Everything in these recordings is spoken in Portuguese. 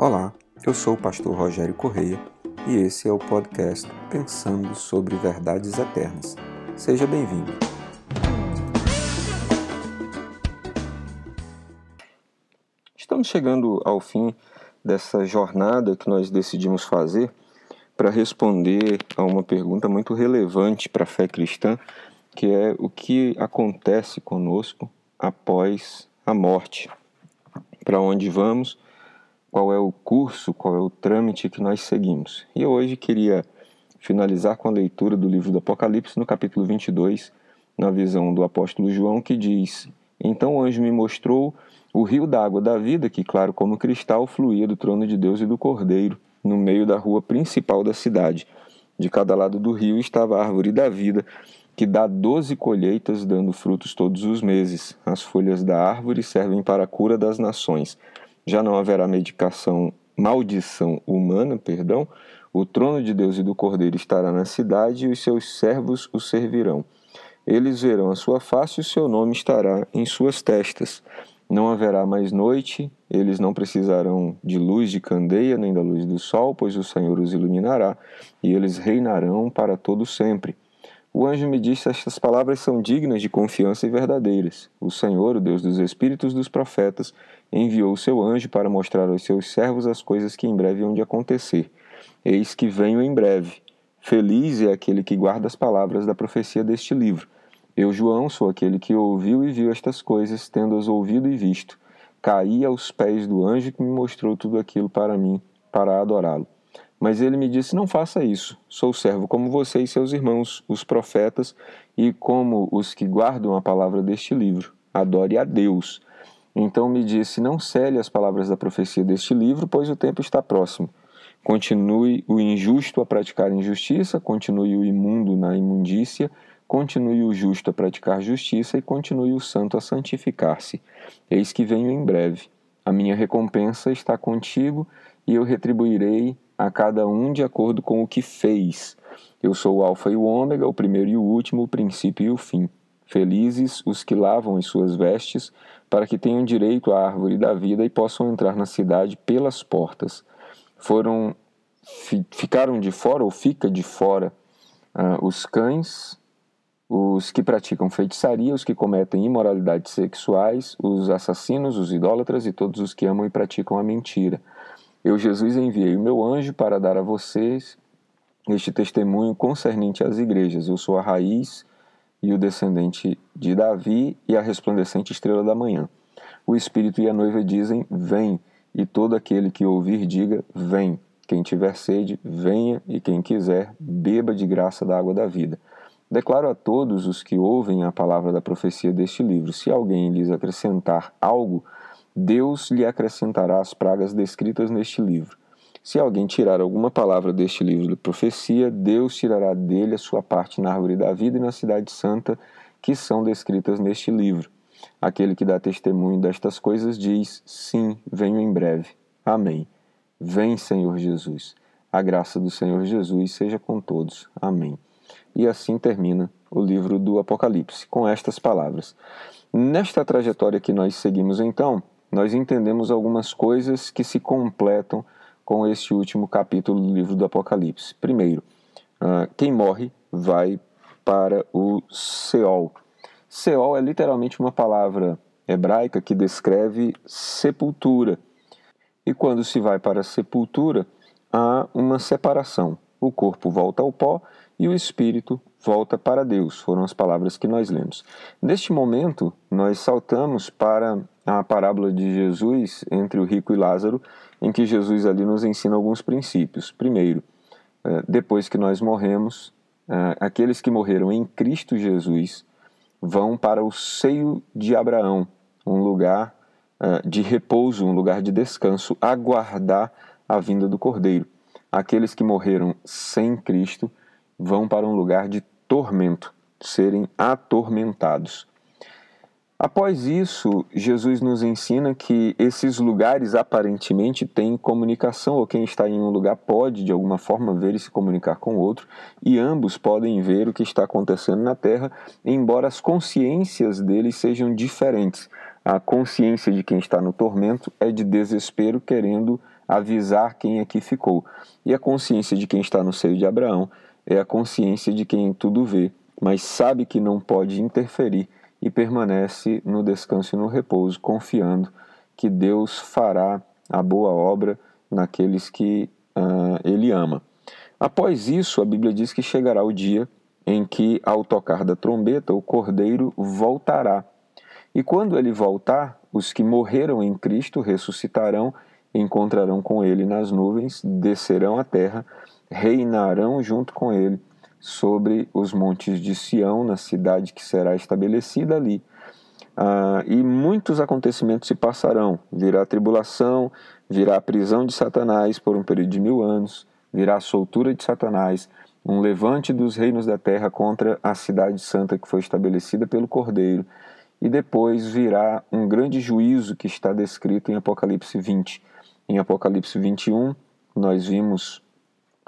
Olá, eu sou o pastor Rogério Correia e esse é o podcast Pensando sobre Verdades Eternas. Seja bem-vindo. Estamos chegando ao fim dessa jornada que nós decidimos fazer para responder a uma pergunta muito relevante para a fé cristã, que é o que acontece conosco após a morte. Para onde vamos? Qual é o curso, qual é o trâmite que nós seguimos. E hoje queria finalizar com a leitura do livro do Apocalipse, no capítulo 22, na visão do apóstolo João, que diz: Então o anjo me mostrou o rio d'água da vida, que, claro como cristal, fluía do trono de Deus e do Cordeiro, no meio da rua principal da cidade. De cada lado do rio estava a árvore da vida, que dá doze colheitas, dando frutos todos os meses. As folhas da árvore servem para a cura das nações já não haverá medicação, maldição humana, perdão, o trono de Deus e do Cordeiro estará na cidade e os seus servos o servirão. Eles verão a sua face e o seu nome estará em suas testas. Não haverá mais noite, eles não precisarão de luz de candeia nem da luz do sol, pois o Senhor os iluminará, e eles reinarão para todo sempre. O anjo me disse: Estas palavras são dignas de confiança e verdadeiras. O Senhor, o Deus dos espíritos dos profetas, enviou seu anjo para mostrar aos seus servos as coisas que em breve hão de acontecer. Eis que venho em breve. Feliz é aquele que guarda as palavras da profecia deste livro. Eu, João, sou aquele que ouviu e viu estas coisas, tendo-as ouvido e visto. Caí aos pés do anjo que me mostrou tudo aquilo para mim, para adorá-lo. Mas ele me disse: Não faça isso. Sou servo como você e seus irmãos, os profetas, e como os que guardam a palavra deste livro. Adore a Deus. Então me disse: Não cele as palavras da profecia deste livro, pois o tempo está próximo. Continue o injusto a praticar injustiça, continue o imundo na imundícia, continue o justo a praticar justiça e continue o santo a santificar-se. Eis que venho em breve. A minha recompensa está contigo e eu retribuirei a cada um de acordo com o que fez. Eu sou o Alfa e o Ômega, o primeiro e o último, o princípio e o fim. Felizes os que lavam as suas vestes, para que tenham direito à árvore da vida e possam entrar na cidade pelas portas. Foram ficaram de fora ou fica de fora uh, os cães, os que praticam feitiçaria, os que cometem imoralidades sexuais, os assassinos, os idólatras e todos os que amam e praticam a mentira. Eu, Jesus, enviei o meu anjo para dar a vocês este testemunho concernente às igrejas. Eu sou a raiz e o descendente de Davi e a resplandecente estrela da manhã. O Espírito e a noiva dizem: Vem, e todo aquele que ouvir, diga: Vem. Quem tiver sede, venha, e quem quiser, beba de graça da água da vida. Declaro a todos os que ouvem a palavra da profecia deste livro: se alguém lhes acrescentar algo, Deus lhe acrescentará as pragas descritas neste livro. Se alguém tirar alguma palavra deste livro de profecia, Deus tirará dele a sua parte na árvore da vida e na cidade santa, que são descritas neste livro. Aquele que dá testemunho destas coisas diz: Sim, venho em breve. Amém. Vem, Senhor Jesus. A graça do Senhor Jesus seja com todos. Amém. E assim termina o livro do Apocalipse, com estas palavras. Nesta trajetória que nós seguimos, então, nós entendemos algumas coisas que se completam com este último capítulo do livro do Apocalipse. Primeiro, uh, quem morre vai para o Seol. Seol é literalmente uma palavra hebraica que descreve sepultura. E quando se vai para a sepultura, há uma separação. O corpo volta ao pó e o espírito volta para Deus. Foram as palavras que nós lemos. Neste momento, nós saltamos para a parábola de Jesus entre o rico e Lázaro, em que Jesus ali nos ensina alguns princípios. Primeiro, eh, depois que nós morremos, eh, aqueles que morreram em Cristo Jesus vão para o seio de Abraão, um lugar eh, de repouso, um lugar de descanso, aguardar a vinda do Cordeiro. Aqueles que morreram sem Cristo vão para um lugar de tormento, serem atormentados. Após isso, Jesus nos ensina que esses lugares aparentemente têm comunicação, ou quem está em um lugar pode de alguma forma ver e se comunicar com o outro, e ambos podem ver o que está acontecendo na terra, embora as consciências deles sejam diferentes. A consciência de quem está no tormento é de desespero, querendo avisar quem aqui ficou. E a consciência de quem está no seio de Abraão é a consciência de quem tudo vê, mas sabe que não pode interferir e permanece no descanso e no repouso, confiando que Deus fará a boa obra naqueles que uh, ele ama. Após isso, a Bíblia diz que chegará o dia em que, ao tocar da trombeta, o cordeiro voltará. E quando ele voltar, os que morreram em Cristo ressuscitarão, encontrarão com ele nas nuvens, descerão à terra, reinarão junto com ele sobre os montes de Sião, na cidade que será estabelecida ali. Ah, e muitos acontecimentos se passarão. Virá tribulação, virá a prisão de Satanás por um período de mil anos, virá a soltura de Satanás, um levante dos reinos da terra contra a cidade santa que foi estabelecida pelo Cordeiro, e depois virá um grande juízo que está descrito em Apocalipse 20. Em Apocalipse 21, nós vimos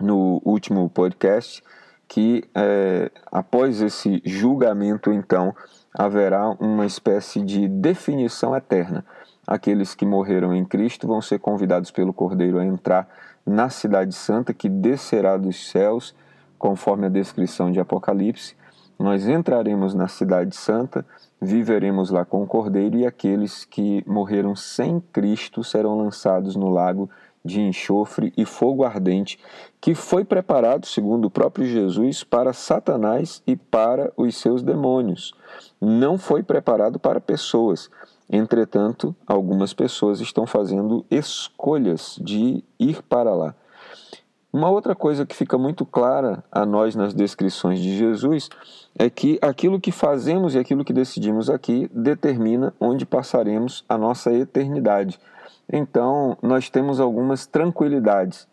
no último podcast que é, após esse julgamento, então, haverá uma espécie de definição eterna. Aqueles que morreram em Cristo vão ser convidados pelo Cordeiro a entrar na Cidade Santa, que descerá dos céus conforme a descrição de Apocalipse, nós entraremos na Cidade Santa, viveremos lá com o Cordeiro, e aqueles que morreram sem Cristo serão lançados no lago de enxofre e fogo ardente, que foi preparado, segundo o próprio Jesus, para Satanás e para os seus demônios. Não foi preparado para pessoas. Entretanto, algumas pessoas estão fazendo escolhas de ir para lá. Uma outra coisa que fica muito clara a nós nas descrições de Jesus é que aquilo que fazemos e aquilo que decidimos aqui determina onde passaremos a nossa eternidade. Então, nós temos algumas tranquilidades.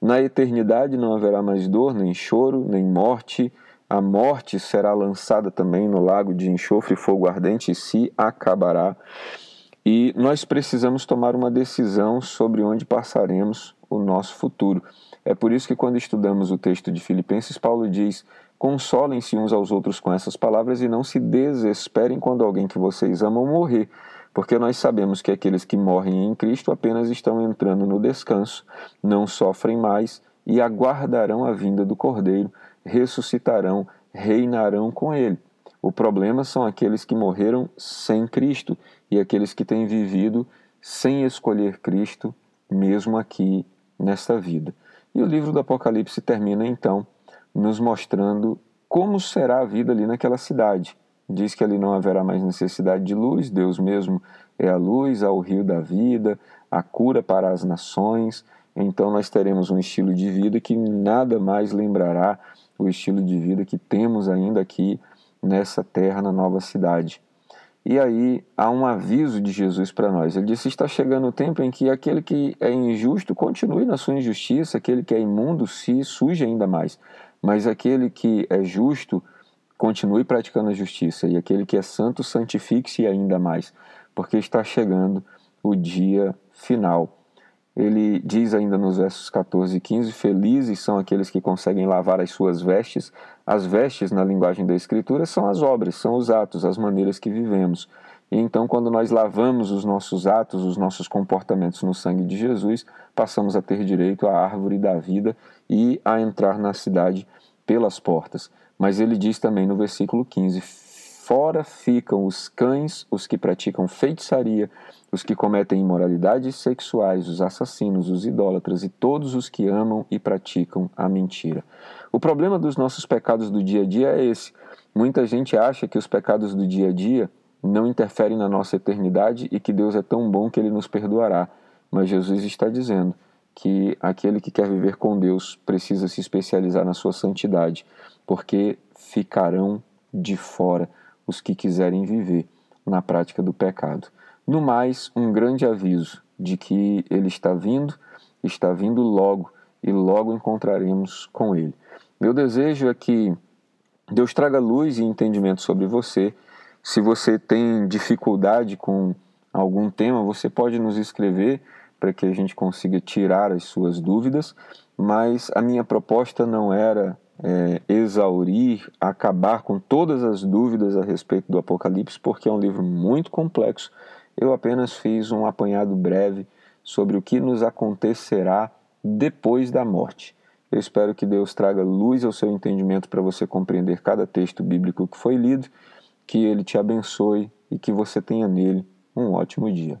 Na eternidade não haverá mais dor, nem choro, nem morte. A morte será lançada também no lago de enxofre e fogo ardente e se acabará. E nós precisamos tomar uma decisão sobre onde passaremos o nosso futuro. É por isso que, quando estudamos o texto de Filipenses, Paulo diz: Consolem-se uns aos outros com essas palavras e não se desesperem quando alguém que vocês amam morrer, porque nós sabemos que aqueles que morrem em Cristo apenas estão entrando no descanso, não sofrem mais e aguardarão a vinda do Cordeiro, ressuscitarão, reinarão com ele. O problema são aqueles que morreram sem Cristo e aqueles que têm vivido sem escolher Cristo, mesmo aqui nesta vida. E o livro do Apocalipse termina então nos mostrando como será a vida ali naquela cidade. Diz que ali não haverá mais necessidade de luz, Deus mesmo é a luz, há o rio da vida, a cura para as nações. Então nós teremos um estilo de vida que nada mais lembrará o estilo de vida que temos ainda aqui nessa terra, na nova cidade. E aí há um aviso de Jesus para nós. Ele disse: Está chegando o tempo em que aquele que é injusto continue na sua injustiça, aquele que é imundo se suje ainda mais. Mas aquele que é justo continue praticando a justiça, e aquele que é santo santifique-se ainda mais, porque está chegando o dia final. Ele diz ainda nos versos 14 e 15: Felizes são aqueles que conseguem lavar as suas vestes. As vestes, na linguagem da Escritura, são as obras, são os atos, as maneiras que vivemos. E então, quando nós lavamos os nossos atos, os nossos comportamentos no sangue de Jesus, passamos a ter direito à árvore da vida e a entrar na cidade pelas portas. Mas ele diz também no versículo 15: Fora ficam os cães, os que praticam feitiçaria, os que cometem imoralidades sexuais, os assassinos, os idólatras e todos os que amam e praticam a mentira. O problema dos nossos pecados do dia a dia é esse. Muita gente acha que os pecados do dia a dia não interferem na nossa eternidade e que Deus é tão bom que ele nos perdoará. Mas Jesus está dizendo que aquele que quer viver com Deus precisa se especializar na sua santidade, porque ficarão de fora os que quiserem viver na prática do pecado. No mais, um grande aviso de que ele está vindo, está vindo logo e logo encontraremos com ele. Meu desejo é que Deus traga luz e entendimento sobre você. Se você tem dificuldade com algum tema, você pode nos escrever para que a gente consiga tirar as suas dúvidas, mas a minha proposta não era é, exaurir, acabar com todas as dúvidas a respeito do Apocalipse, porque é um livro muito complexo. Eu apenas fiz um apanhado breve sobre o que nos acontecerá depois da morte. Eu espero que Deus traga luz ao seu entendimento para você compreender cada texto bíblico que foi lido, que ele te abençoe e que você tenha nele um ótimo dia.